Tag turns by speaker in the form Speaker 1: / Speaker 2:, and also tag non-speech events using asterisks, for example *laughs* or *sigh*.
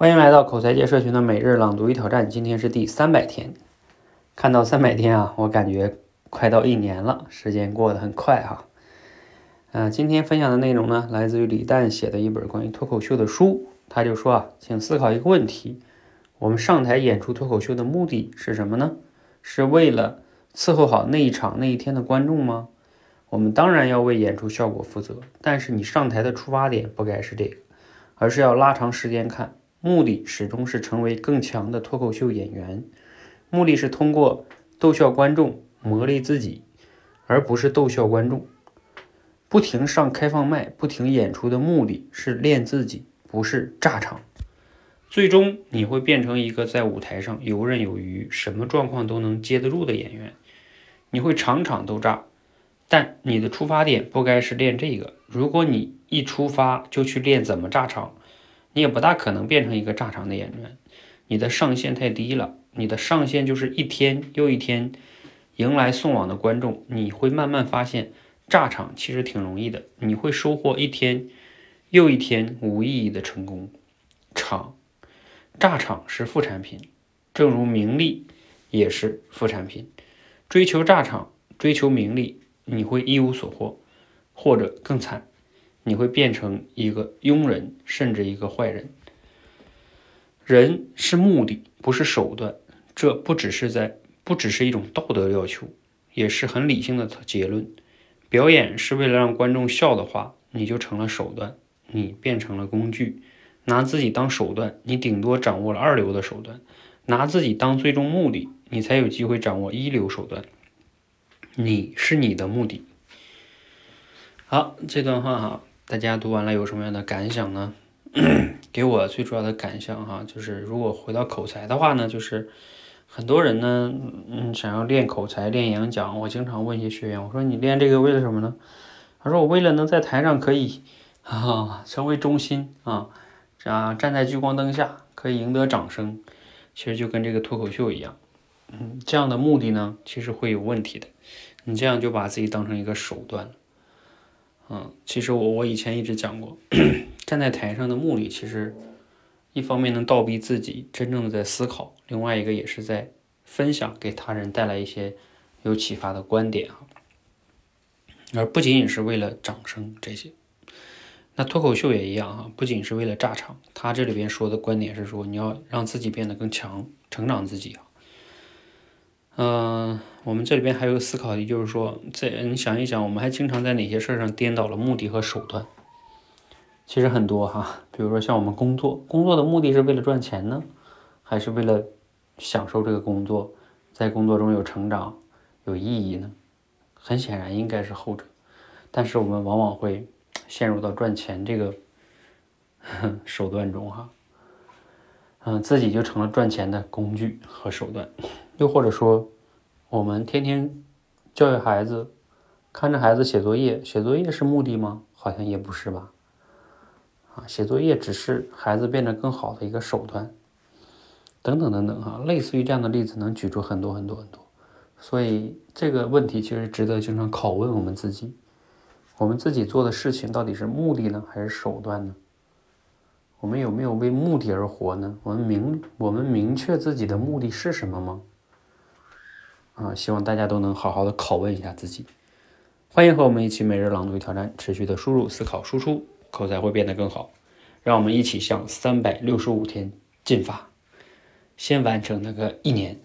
Speaker 1: 欢迎来到口才界社群的每日朗读与挑战，今天是第三百天。看到三百天啊，我感觉快到一年了，时间过得很快哈。嗯，今天分享的内容呢，来自于李诞写的一本关于脱口秀的书。他就说啊，请思考一个问题：我们上台演出脱口秀的目的是什么呢？是为了伺候好那一场那一天的观众吗？我们当然要为演出效果负责，但是你上台的出发点不该是这个，而是要拉长时间看。目的始终是成为更强的脱口秀演员，目的是通过逗笑观众磨砺自己，而不是逗笑观众。不停上开放麦、不停演出的目的是练自己，不是炸场。最终你会变成一个在舞台上游刃有余、什么状况都能接得住的演员。你会场场都炸，但你的出发点不该是练这个。如果你一出发就去练怎么炸场，你也不大可能变成一个炸场的演员，你的上限太低了。你的上限就是一天又一天迎来送往的观众。你会慢慢发现，炸场其实挺容易的。你会收获一天又一天无意义的成功。场炸场是副产品，正如名利也是副产品。追求炸场，追求名利，你会一无所获，或者更惨。你会变成一个庸人，甚至一个坏人。人是目的，不是手段。这不只是在，不只是一种道德要求，也是很理性的结论。表演是为了让观众笑的话，你就成了手段，你变成了工具。拿自己当手段，你顶多掌握了二流的手段；拿自己当最终目的，你才有机会掌握一流手段。你是你的目的。好，这段话哈。大家读完了有什么样的感想呢？*clears throat* 给我最主要的感想哈，就是如果回到口才的话呢，就是很多人呢，嗯，想要练口才、练演讲，我经常问一些学员，我说你练这个为了什么呢？他说我为了能在台上可以啊成为中心啊，这样站在聚光灯下可以赢得掌声。其实就跟这个脱口秀一样，嗯，这样的目的呢，其实会有问题的。你这样就把自己当成一个手段了。嗯，其实我我以前一直讲过，站在台上的目的，其实一方面能倒逼自己真正的在思考，另外一个也是在分享，给他人带来一些有启发的观点啊，而不仅仅是为了掌声这些。那脱口秀也一样哈，不仅是为了炸场，他这里边说的观点是说，你要让自己变得更强，成长自己啊。嗯，我们这里边还有个思考题，就是说，在你想一想，我们还经常在哪些事儿上颠倒了目的和手段？其实很多哈，比如说像我们工作，工作的目的是为了赚钱呢，还是为了享受这个工作，在工作中有成长、有意义呢？很显然应该是后者，但是我们往往会陷入到赚钱这个 *laughs* 手段中哈，嗯，自己就成了赚钱的工具和手段。又或者说，我们天天教育孩子，看着孩子写作业，写作业是目的吗？好像也不是吧。啊，写作业只是孩子变得更好的一个手段。等等等等哈，类似于这样的例子能举出很多很多很多。所以这个问题其实值得经常拷问我们自己：我们自己做的事情到底是目的呢，还是手段呢？我们有没有为目的而活呢？我们明我们明确自己的目的是什么吗？啊，希望大家都能好好的拷问一下自己。欢迎和我们一起每日朗读挑战，持续的输入、思考、输出，口才会变得更好。让我们一起向三百六十五天进发，先完成那个一年。